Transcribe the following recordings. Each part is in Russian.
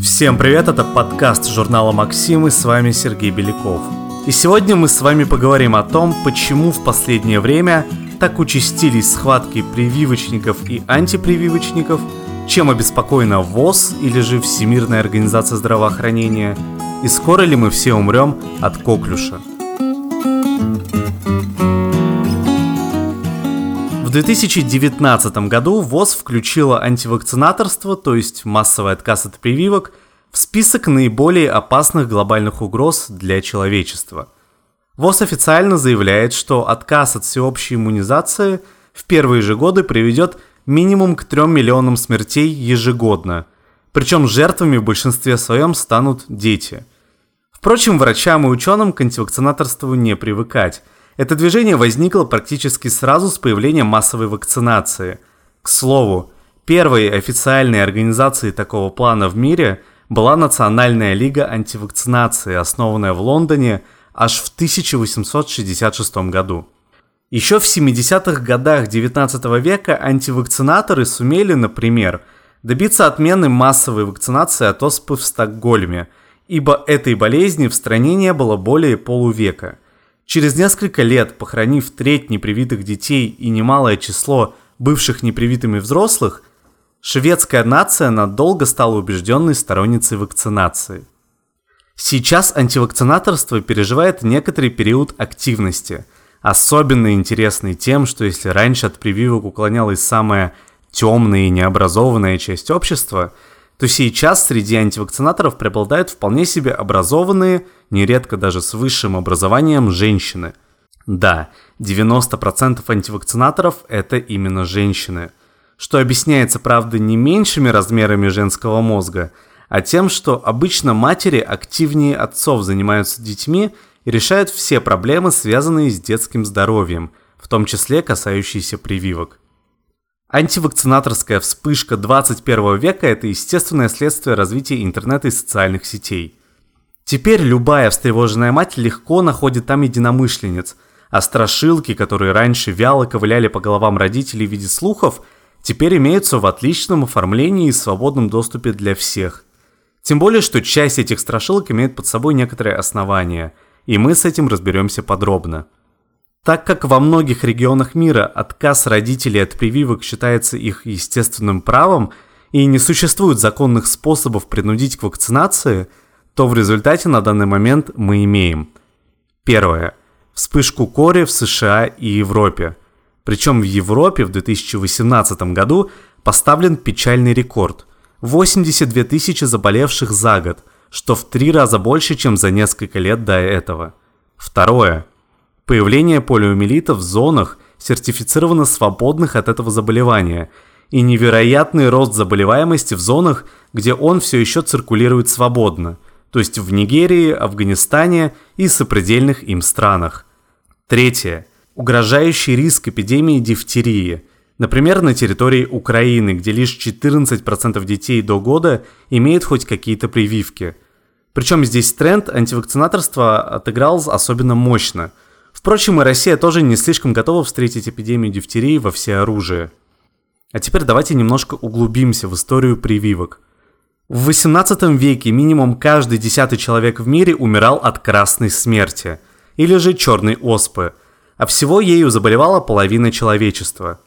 Всем привет, это подкаст журнала «Максим» и с вами Сергей Беляков. И сегодня мы с вами поговорим о том, почему в последнее время так участились схватки прививочников и антипрививочников, чем обеспокоена ВОЗ или же Всемирная организация здравоохранения, и скоро ли мы все умрем от коклюша. В 2019 году ВОЗ включила антивакцинаторство, то есть массовый отказ от прививок, в список наиболее опасных глобальных угроз для человечества. ВОЗ официально заявляет, что отказ от всеобщей иммунизации в первые же годы приведет минимум к 3 миллионам смертей ежегодно, причем жертвами в большинстве своем станут дети. Впрочем, врачам и ученым к антивакцинаторству не привыкать – это движение возникло практически сразу с появлением массовой вакцинации. К слову, первой официальной организацией такого плана в мире была Национальная лига антивакцинации, основанная в Лондоне аж в 1866 году. Еще в 70-х годах 19 века антивакцинаторы сумели, например, добиться отмены массовой вакцинации от оспы в Стокгольме, ибо этой болезни в стране не было более полувека – Через несколько лет, похоронив треть непривитых детей и немалое число бывших непривитыми взрослых, шведская нация надолго стала убежденной сторонницей вакцинации. Сейчас антивакцинаторство переживает некоторый период активности, особенно интересный тем, что если раньше от прививок уклонялась самая темная и необразованная часть общества – то сейчас среди антивакцинаторов преобладают вполне себе образованные, нередко даже с высшим образованием, женщины. Да, 90% антивакцинаторов – это именно женщины. Что объясняется, правда, не меньшими размерами женского мозга, а тем, что обычно матери активнее отцов занимаются детьми и решают все проблемы, связанные с детским здоровьем, в том числе касающиеся прививок. Антивакцинаторская вспышка 21 века – это естественное следствие развития интернета и социальных сетей. Теперь любая встревоженная мать легко находит там единомышленниц, а страшилки, которые раньше вяло ковыляли по головам родителей в виде слухов, теперь имеются в отличном оформлении и свободном доступе для всех. Тем более, что часть этих страшилок имеет под собой некоторые основания, и мы с этим разберемся подробно. Так как во многих регионах мира отказ родителей от прививок считается их естественным правом и не существует законных способов принудить к вакцинации, то в результате на данный момент мы имеем Первое. Вспышку кори в США и Европе. Причем в Европе в 2018 году поставлен печальный рекорд – 82 тысячи заболевших за год, что в три раза больше, чем за несколько лет до этого. Второе. Появление полиомиелита в зонах, сертифицированно свободных от этого заболевания, и невероятный рост заболеваемости в зонах, где он все еще циркулирует свободно, то есть в Нигерии, Афганистане и сопредельных им странах. Третье. Угрожающий риск эпидемии дифтерии. Например, на территории Украины, где лишь 14% детей до года имеют хоть какие-то прививки. Причем здесь тренд антивакцинаторства отыграл особенно мощно – Впрочем, и Россия тоже не слишком готова встретить эпидемию дифтерии во всеоружие. А теперь давайте немножко углубимся в историю прививок. В 18 веке минимум каждый десятый человек в мире умирал от красной смерти, или же черной оспы, а всего ею заболевала половина человечества.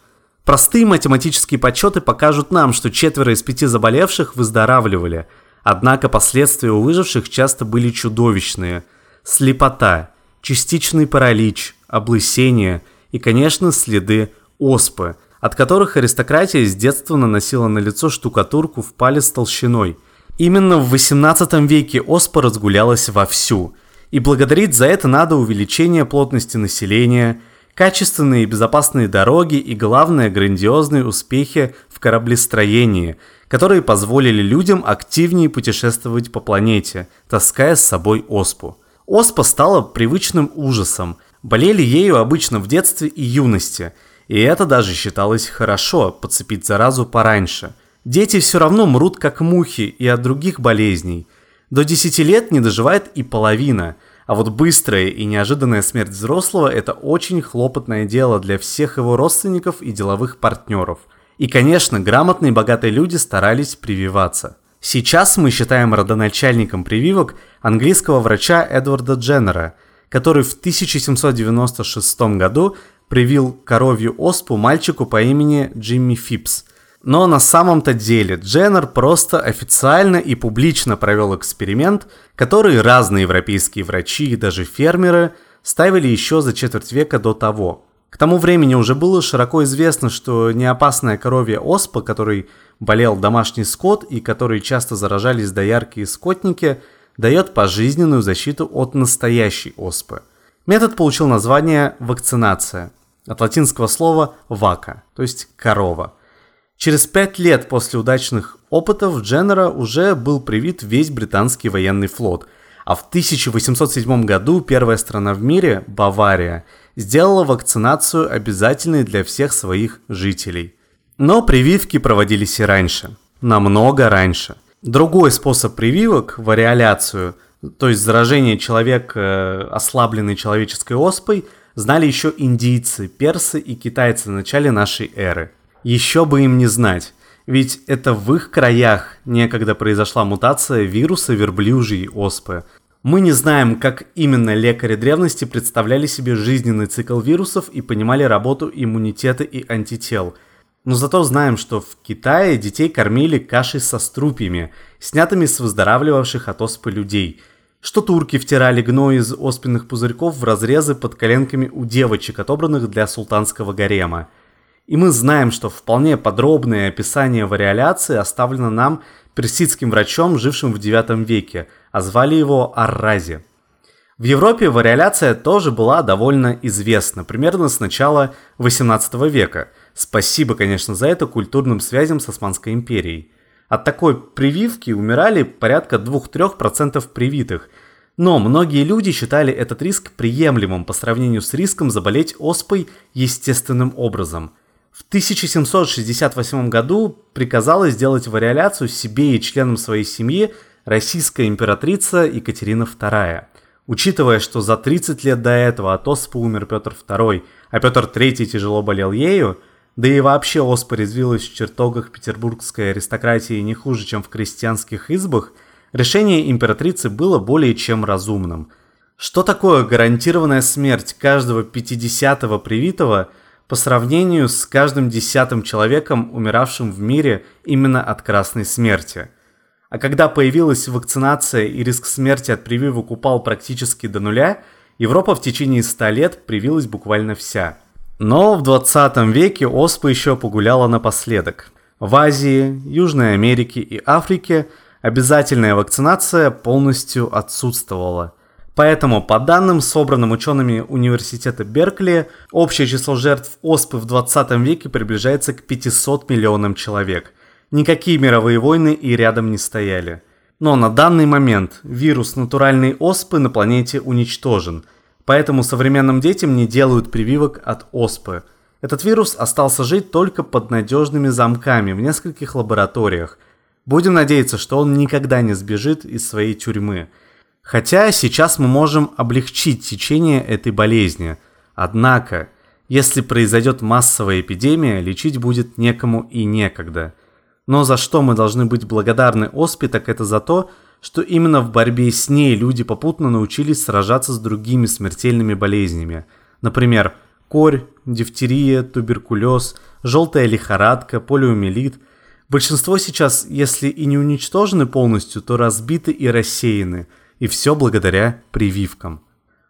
Простые математические подсчеты покажут нам, что четверо из пяти заболевших выздоравливали, однако последствия у выживших часто были чудовищные. Слепота, частичный паралич, облысение и, конечно, следы оспы, от которых аристократия с детства наносила на лицо штукатурку в палец толщиной. Именно в 18 веке оспа разгулялась вовсю, и благодарить за это надо увеличение плотности населения, качественные и безопасные дороги и, главное, грандиозные успехи в кораблестроении, которые позволили людям активнее путешествовать по планете, таская с собой оспу. Оспа стала привычным ужасом. Болели ею обычно в детстве и юности. И это даже считалось хорошо, подцепить заразу пораньше. Дети все равно мрут как мухи и от других болезней. До 10 лет не доживает и половина. А вот быстрая и неожиданная смерть взрослого – это очень хлопотное дело для всех его родственников и деловых партнеров. И, конечно, грамотные и богатые люди старались прививаться. Сейчас мы считаем родоначальником прививок английского врача Эдварда Дженнера, который в 1796 году привил коровью оспу мальчику по имени Джимми Фипс. Но на самом-то деле Дженнер просто официально и публично провел эксперимент, который разные европейские врачи и даже фермеры ставили еще за четверть века до того. К тому времени уже было широко известно, что неопасная коровья оспа, которой болел домашний скот и которой часто заражались доярки и скотники, дает пожизненную защиту от настоящей оспы. Метод получил название вакцинация, от латинского слова «вака», то есть «корова». Через пять лет после удачных опытов Дженнера уже был привит весь британский военный флот, а в 1807 году первая страна в мире, Бавария – сделала вакцинацию обязательной для всех своих жителей. Но прививки проводились и раньше, намного раньше. Другой способ прививок – вариоляцию, то есть заражение человека э, ослабленной человеческой оспой, знали еще индийцы, персы и китайцы в начале нашей эры. Еще бы им не знать, ведь это в их краях некогда произошла мутация вируса верблюжьей оспы, мы не знаем, как именно лекари древности представляли себе жизненный цикл вирусов и понимали работу иммунитета и антител. Но зато знаем, что в Китае детей кормили кашей со струпьями, снятыми с выздоравливавших от оспы людей. Что турки втирали гной из оспенных пузырьков в разрезы под коленками у девочек, отобранных для султанского гарема. И мы знаем, что вполне подробное описание вариоляции оставлено нам персидским врачом, жившим в IX веке – а звали его Аррази. В Европе вариоляция тоже была довольно известна, примерно с начала 18 века. Спасибо, конечно, за это культурным связям с Османской империей. От такой прививки умирали порядка 2-3% привитых, но многие люди считали этот риск приемлемым по сравнению с риском заболеть оспой естественным образом. В 1768 году приказала сделать вариоляцию себе и членам своей семьи российская императрица Екатерина II. Учитывая, что за 30 лет до этого от оспы умер Петр II, а Петр III тяжело болел ею, да и вообще оспа резвилась в чертогах петербургской аристократии не хуже, чем в крестьянских избах, решение императрицы было более чем разумным. Что такое гарантированная смерть каждого 50-го привитого по сравнению с каждым десятым человеком, умиравшим в мире именно от красной смерти – а когда появилась вакцинация и риск смерти от прививок упал практически до нуля, Европа в течение 100 лет привилась буквально вся. Но в 20 веке оспа еще погуляла напоследок. В Азии, Южной Америке и Африке обязательная вакцинация полностью отсутствовала. Поэтому, по данным, собранным учеными университета Беркли, общее число жертв оспы в 20 веке приближается к 500 миллионам человек – Никакие мировые войны и рядом не стояли. Но на данный момент вирус натуральной оспы на планете уничтожен, поэтому современным детям не делают прививок от оспы. Этот вирус остался жить только под надежными замками в нескольких лабораториях. Будем надеяться, что он никогда не сбежит из своей тюрьмы. Хотя сейчас мы можем облегчить течение этой болезни. Однако, если произойдет массовая эпидемия, лечить будет некому и некогда – но за что мы должны быть благодарны Оспе, так это за то, что именно в борьбе с ней люди попутно научились сражаться с другими смертельными болезнями. Например, корь, дифтерия, туберкулез, желтая лихорадка, полиомиелит. Большинство сейчас, если и не уничтожены полностью, то разбиты и рассеяны. И все благодаря прививкам.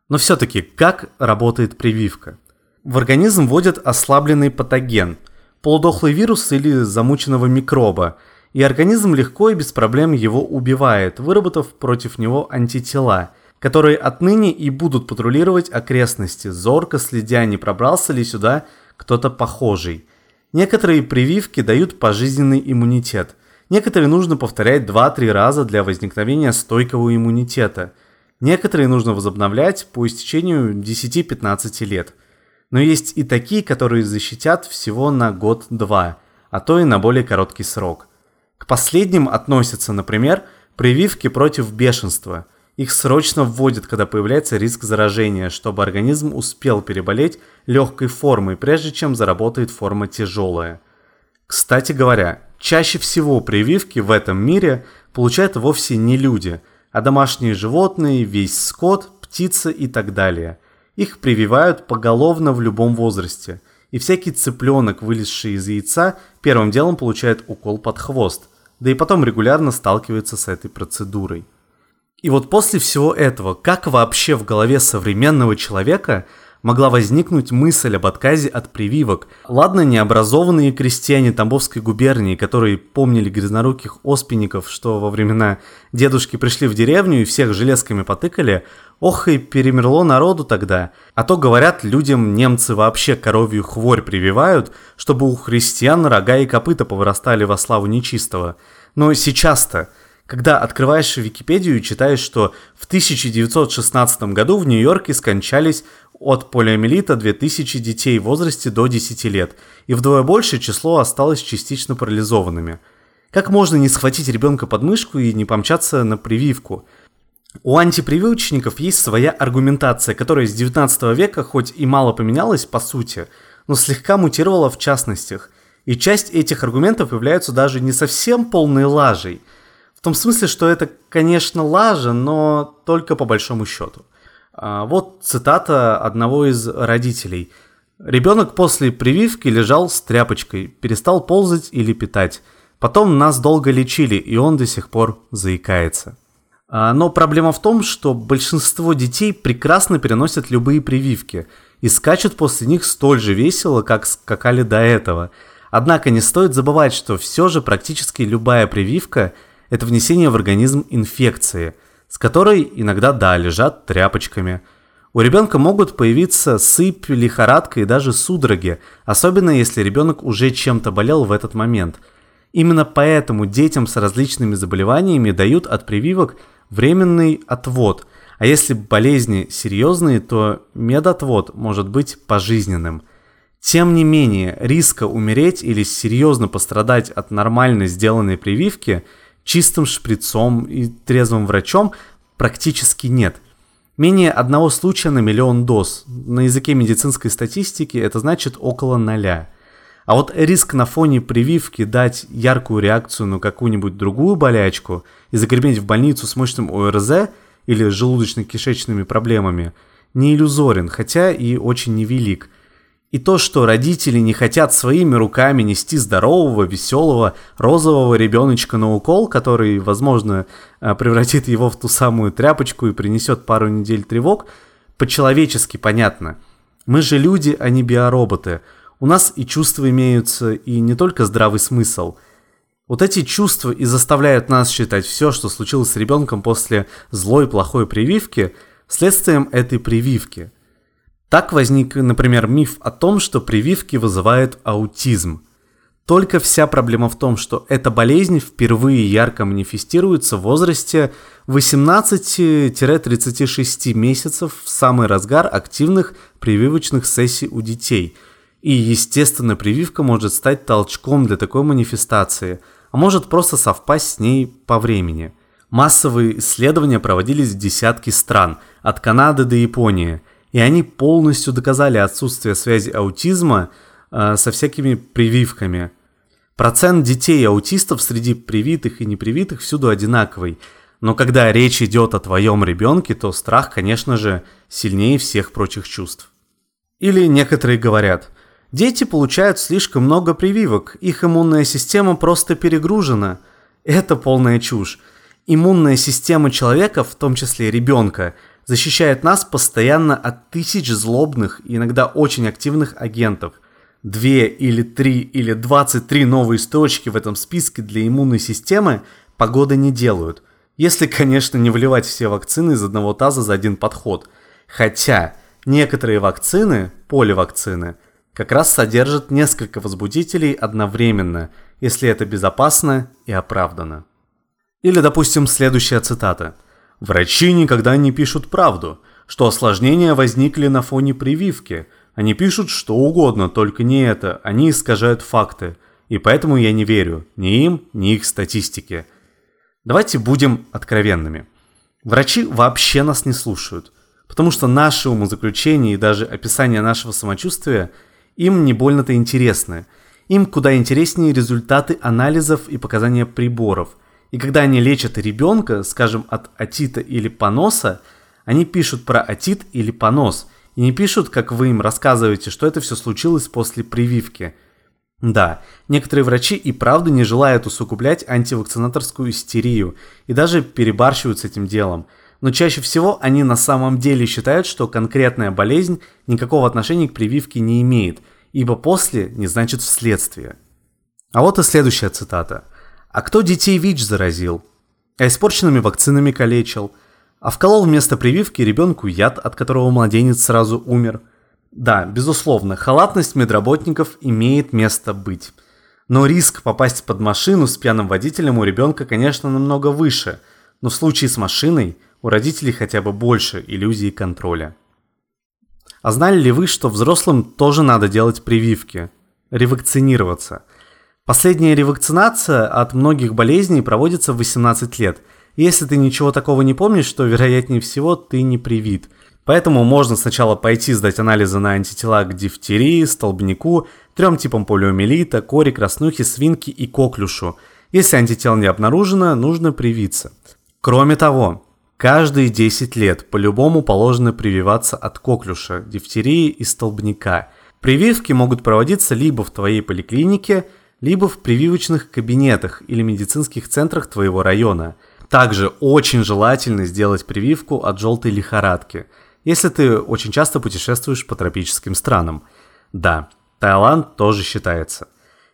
Но все-таки, как работает прививка? В организм вводят ослабленный патоген – полудохлый вирус или замученного микроба, и организм легко и без проблем его убивает, выработав против него антитела, которые отныне и будут патрулировать окрестности, зорко следя, не пробрался ли сюда кто-то похожий. Некоторые прививки дают пожизненный иммунитет, некоторые нужно повторять 2-3 раза для возникновения стойкого иммунитета, некоторые нужно возобновлять по истечению 10-15 лет – но есть и такие, которые защитят всего на год-два, а то и на более короткий срок. К последним относятся, например, прививки против бешенства. Их срочно вводят, когда появляется риск заражения, чтобы организм успел переболеть легкой формой, прежде чем заработает форма тяжелая. Кстати говоря, чаще всего прививки в этом мире получают вовсе не люди, а домашние животные, весь скот, птицы и так далее. Их прививают поголовно в любом возрасте, и всякий цыпленок, вылезший из яйца, первым делом получает укол под хвост, да и потом регулярно сталкивается с этой процедурой. И вот после всего этого, как вообще в голове современного человека могла возникнуть мысль об отказе от прививок. Ладно, необразованные крестьяне Тамбовской губернии, которые помнили грязноруких оспенников, что во времена дедушки пришли в деревню и всех железками потыкали, ох и перемерло народу тогда. А то, говорят, людям немцы вообще коровью хворь прививают, чтобы у христиан рога и копыта повырастали во славу нечистого. Но сейчас-то когда открываешь Википедию и читаешь, что в 1916 году в Нью-Йорке скончались от полиомиелита 2000 детей в возрасте до 10 лет, и вдвое большее число осталось частично парализованными. Как можно не схватить ребенка под мышку и не помчаться на прививку? У антипрививочников есть своя аргументация, которая с 19 века хоть и мало поменялась по сути, но слегка мутировала в частностях. И часть этих аргументов являются даже не совсем полной лажей. В том смысле, что это, конечно, лажа, но только по большому счету. А, вот цитата одного из родителей. Ребенок после прививки лежал с тряпочкой, перестал ползать или питать. Потом нас долго лечили, и он до сих пор заикается. А, но проблема в том, что большинство детей прекрасно переносят любые прививки и скачут после них столь же весело, как скакали до этого. Однако не стоит забывать, что все же практически любая прививка – это внесение в организм инфекции – с которой иногда, да, лежат тряпочками. У ребенка могут появиться сыпь, лихорадка и даже судороги, особенно если ребенок уже чем-то болел в этот момент. Именно поэтому детям с различными заболеваниями дают от прививок временный отвод, а если болезни серьезные, то медотвод может быть пожизненным. Тем не менее, риска умереть или серьезно пострадать от нормально сделанной прививки – чистым шприцом и трезвым врачом практически нет. Менее одного случая на миллион доз. На языке медицинской статистики это значит около ноля. А вот риск на фоне прививки дать яркую реакцию на какую-нибудь другую болячку и загреметь в больницу с мощным ОРЗ или желудочно-кишечными проблемами не иллюзорен, хотя и очень невелик – и то, что родители не хотят своими руками нести здорового, веселого, розового ребеночка на укол, который, возможно, э, превратит его в ту самую тряпочку и принесет пару недель тревог, по-человечески понятно. Мы же люди, а не биороботы. У нас и чувства имеются, и не только здравый смысл. Вот эти чувства и заставляют нас считать все, что случилось с ребенком после злой плохой прививки, следствием этой прививки – так возник, например, миф о том, что прививки вызывают аутизм. Только вся проблема в том, что эта болезнь впервые ярко манифестируется в возрасте 18-36 месяцев в самый разгар активных прививочных сессий у детей. И, естественно, прививка может стать толчком для такой манифестации, а может просто совпасть с ней по времени. Массовые исследования проводились в десятки стран, от Канады до Японии – и они полностью доказали отсутствие связи аутизма э, со всякими прививками. Процент детей-аутистов среди привитых и непривитых всюду одинаковый. Но когда речь идет о твоем ребенке, то страх, конечно же, сильнее всех прочих чувств. Или некоторые говорят, дети получают слишком много прививок, их иммунная система просто перегружена. Это полная чушь. Иммунная система человека, в том числе ребенка, защищает нас постоянно от тысяч злобных иногда очень активных агентов. Две или три или двадцать три новые строчки в этом списке для иммунной системы погоды не делают. Если, конечно, не вливать все вакцины из одного таза за один подход. Хотя некоторые вакцины, поливакцины, как раз содержат несколько возбудителей одновременно, если это безопасно и оправдано. Или, допустим, следующая цитата – Врачи никогда не пишут правду, что осложнения возникли на фоне прививки. Они пишут что угодно, только не это. Они искажают факты. И поэтому я не верю ни им, ни их статистике. Давайте будем откровенными. Врачи вообще нас не слушают, потому что наши умозаключения и даже описание нашего самочувствия им не больно-то интересны. Им куда интереснее результаты анализов и показания приборов. И когда они лечат ребенка, скажем, от отита или поноса, они пишут про отит или понос. И не пишут, как вы им рассказываете, что это все случилось после прививки. Да, некоторые врачи и правда не желают усугублять антивакцинаторскую истерию и даже перебарщивают с этим делом – но чаще всего они на самом деле считают, что конкретная болезнь никакого отношения к прививке не имеет, ибо после не значит вследствие. А вот и следующая цитата. «А кто детей ВИЧ заразил? А испорченными вакцинами калечил? А вколол вместо прививки ребенку яд, от которого младенец сразу умер?» Да, безусловно, халатность медработников имеет место быть. Но риск попасть под машину с пьяным водителем у ребенка, конечно, намного выше. Но в случае с машиной – у родителей хотя бы больше иллюзии контроля. А знали ли вы, что взрослым тоже надо делать прививки? Ревакцинироваться. Последняя ревакцинация от многих болезней проводится в 18 лет. Если ты ничего такого не помнишь, то вероятнее всего ты не привит. Поэтому можно сначала пойти сдать анализы на антитела к дифтерии, столбнику, трем типам полиомиелита, кори, краснухи, свинки и коклюшу. Если антител не обнаружено, нужно привиться. Кроме того, Каждые 10 лет по-любому положено прививаться от коклюша, дифтерии и столбняка. Прививки могут проводиться либо в твоей поликлинике, либо в прививочных кабинетах или медицинских центрах твоего района. Также очень желательно сделать прививку от желтой лихорадки, если ты очень часто путешествуешь по тропическим странам. Да, Таиланд тоже считается.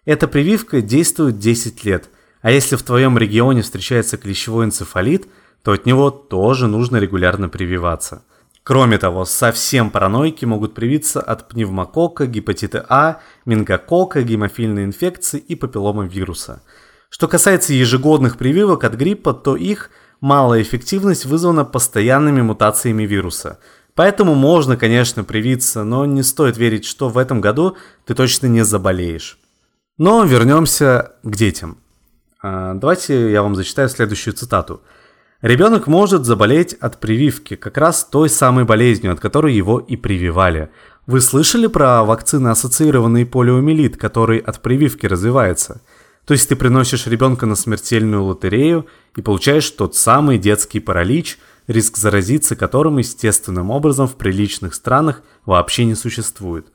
Эта прививка действует 10 лет, а если в твоем регионе встречается клещевой энцефалит – то от него тоже нужно регулярно прививаться. Кроме того, совсем параноики могут привиться от пневмокока, гепатита А, мингокока, гемофильной инфекции и папилломавируса. Что касается ежегодных прививок от гриппа, то их малая эффективность вызвана постоянными мутациями вируса. Поэтому можно, конечно, привиться, но не стоит верить, что в этом году ты точно не заболеешь. Но вернемся к детям. А, давайте я вам зачитаю следующую цитату – Ребенок может заболеть от прививки, как раз той самой болезнью, от которой его и прививали. Вы слышали про вакцины, ассоциированный полиомиелит, который от прививки развивается? То есть ты приносишь ребенка на смертельную лотерею и получаешь тот самый детский паралич, риск заразиться которым естественным образом в приличных странах вообще не существует.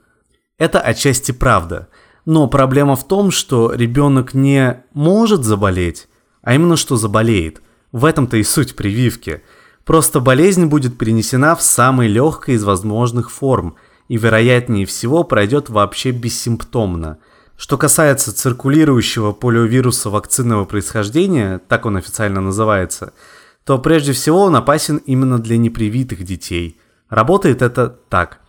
Это отчасти правда, но проблема в том, что ребенок не может заболеть, а именно что заболеет – в этом-то и суть прививки. Просто болезнь будет перенесена в самой легкой из возможных форм и вероятнее всего пройдет вообще бессимптомно. Что касается циркулирующего полиовируса вакцинного происхождения, так он официально называется, то прежде всего он опасен именно для непривитых детей. Работает это так.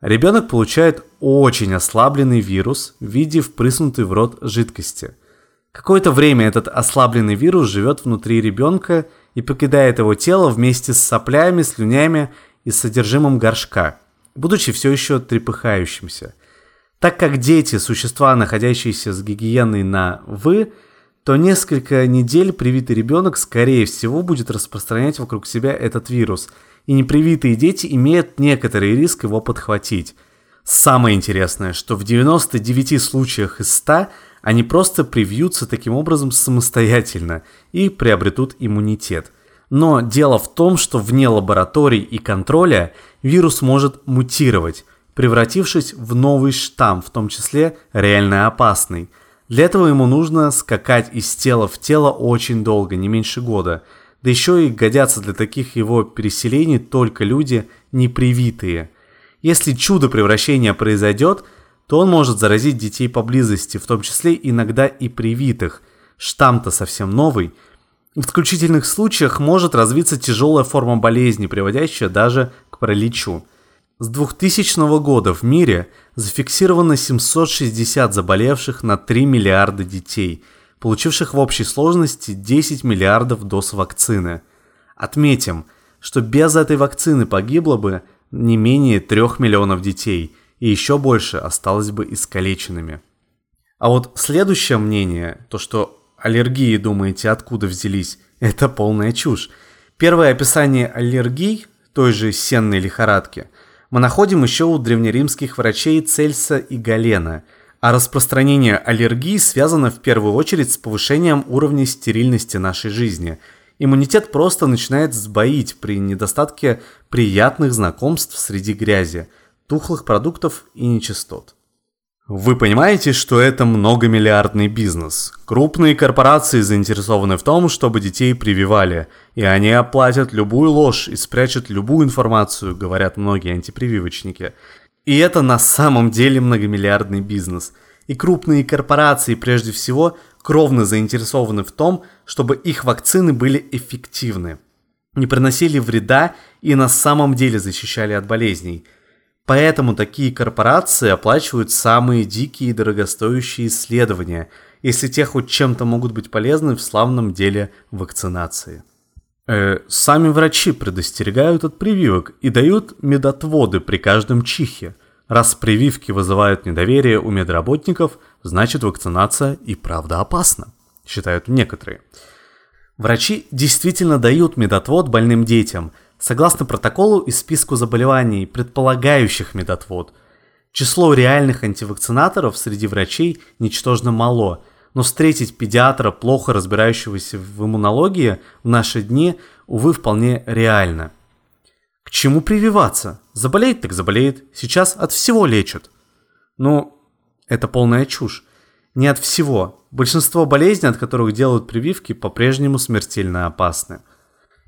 Ребенок получает очень ослабленный вирус в виде впрыснутой в рот жидкости – Какое-то время этот ослабленный вирус живет внутри ребенка и покидает его тело вместе с соплями, слюнями и содержимым горшка, будучи все еще трепыхающимся. Так как дети – существа, находящиеся с гигиеной на «вы», то несколько недель привитый ребенок, скорее всего, будет распространять вокруг себя этот вирус, и непривитые дети имеют некоторый риск его подхватить. Самое интересное, что в 99 случаях из 100 они просто привьются таким образом самостоятельно и приобретут иммунитет. Но дело в том, что вне лабораторий и контроля вирус может мутировать, превратившись в новый штамм, в том числе реально опасный. Для этого ему нужно скакать из тела в тело очень долго, не меньше года. Да еще и годятся для таких его переселений только люди непривитые. Если чудо превращения произойдет – то он может заразить детей поблизости, в том числе иногда и привитых. Штамм-то совсем новый. В исключительных случаях может развиться тяжелая форма болезни, приводящая даже к параличу. С 2000 года в мире зафиксировано 760 заболевших на 3 миллиарда детей, получивших в общей сложности 10 миллиардов доз вакцины. Отметим, что без этой вакцины погибло бы не менее 3 миллионов детей – и еще больше осталось бы искалеченными. А вот следующее мнение, то что аллергии, думаете, откуда взялись, это полная чушь. Первое описание аллергий, той же сенной лихорадки, мы находим еще у древнеримских врачей Цельса и Галена. А распространение аллергии связано в первую очередь с повышением уровня стерильности нашей жизни. Иммунитет просто начинает сбоить при недостатке приятных знакомств среди грязи, тухлых продуктов и нечистот. Вы понимаете, что это многомиллиардный бизнес. Крупные корпорации заинтересованы в том, чтобы детей прививали, и они оплатят любую ложь и спрячут любую информацию, говорят многие антипрививочники. И это на самом деле многомиллиардный бизнес. И крупные корпорации прежде всего кровно заинтересованы в том, чтобы их вакцины были эффективны, не приносили вреда и на самом деле защищали от болезней – Поэтому такие корпорации оплачивают самые дикие и дорогостоящие исследования, если те хоть чем-то могут быть полезны в славном деле вакцинации. Э, сами врачи предостерегают от прививок и дают медотводы при каждом чихе. Раз прививки вызывают недоверие у медработников, значит вакцинация и правда опасна, считают некоторые. Врачи действительно дают медотвод больным детям – Согласно протоколу и списку заболеваний, предполагающих медотвод, число реальных антивакцинаторов среди врачей ничтожно мало, но встретить педиатра, плохо разбирающегося в иммунологии, в наши дни, увы, вполне реально. К чему прививаться? Заболеет так заболеет, сейчас от всего лечат. Ну, это полная чушь. Не от всего. Большинство болезней, от которых делают прививки, по-прежнему смертельно опасны.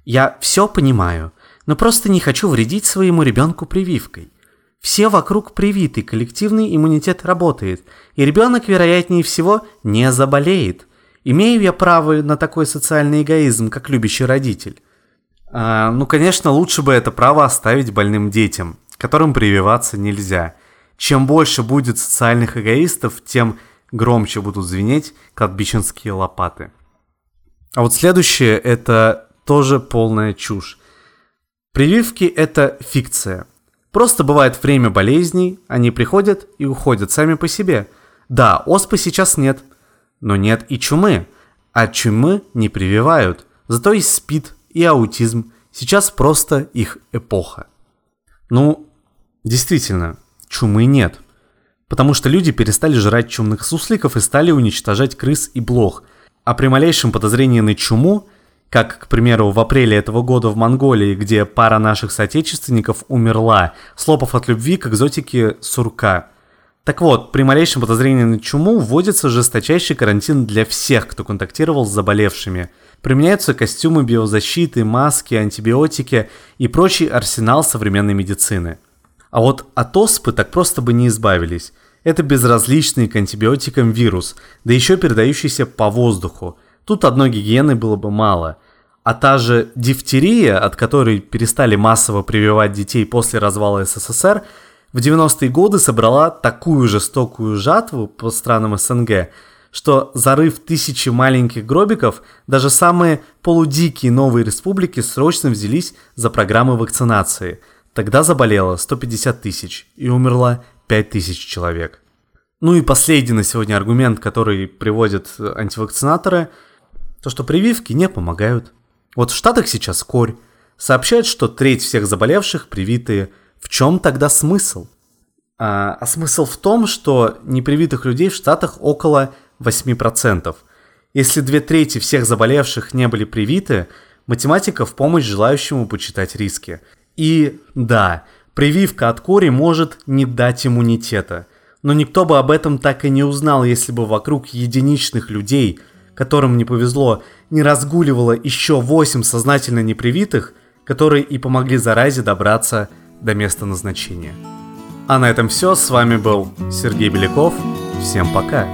Я все понимаю – но просто не хочу вредить своему ребенку прививкой. Все вокруг привиты, коллективный иммунитет работает, и ребенок, вероятнее всего, не заболеет. Имею я право на такой социальный эгоизм, как любящий родитель? А, ну, конечно, лучше бы это право оставить больным детям, которым прививаться нельзя. Чем больше будет социальных эгоистов, тем громче будут звенеть кладбищенские лопаты. А вот следующее – это тоже полная чушь. Прививки – это фикция. Просто бывает время болезней, они приходят и уходят сами по себе. Да, оспы сейчас нет, но нет и чумы. А чумы не прививают. Зато есть СПИД и аутизм. Сейчас просто их эпоха. Ну, действительно, чумы нет. Потому что люди перестали жрать чумных сусликов и стали уничтожать крыс и блох. А при малейшем подозрении на чуму – как, к примеру, в апреле этого года в Монголии, где пара наших соотечественников умерла, слопав от любви к экзотике сурка. Так вот, при малейшем подозрении на чуму вводится жесточайший карантин для всех, кто контактировал с заболевшими. Применяются костюмы биозащиты, маски, антибиотики и прочий арсенал современной медицины. А вот от оспы так просто бы не избавились. Это безразличный к антибиотикам вирус, да еще передающийся по воздуху – Тут одной гигиены было бы мало. А та же дифтерия, от которой перестали массово прививать детей после развала СССР, в 90-е годы собрала такую жестокую жатву по странам СНГ, что зарыв тысячи маленьких гробиков, даже самые полудикие новые республики срочно взялись за программы вакцинации. Тогда заболело 150 тысяч и умерло 5 тысяч человек. Ну и последний на сегодня аргумент, который приводят антивакцинаторы – то, что прививки не помогают. Вот в Штатах сейчас корь. Сообщают, что треть всех заболевших привитые. В чем тогда смысл? А, а смысл в том, что непривитых людей в Штатах около 8%. Если две трети всех заболевших не были привиты, математика в помощь желающему почитать риски. И да, прививка от кори может не дать иммунитета. Но никто бы об этом так и не узнал, если бы вокруг единичных людей – которым не повезло, не разгуливало еще 8 сознательно непривитых, которые и помогли заразе добраться до места назначения. А на этом все. С вами был Сергей Беляков. Всем пока.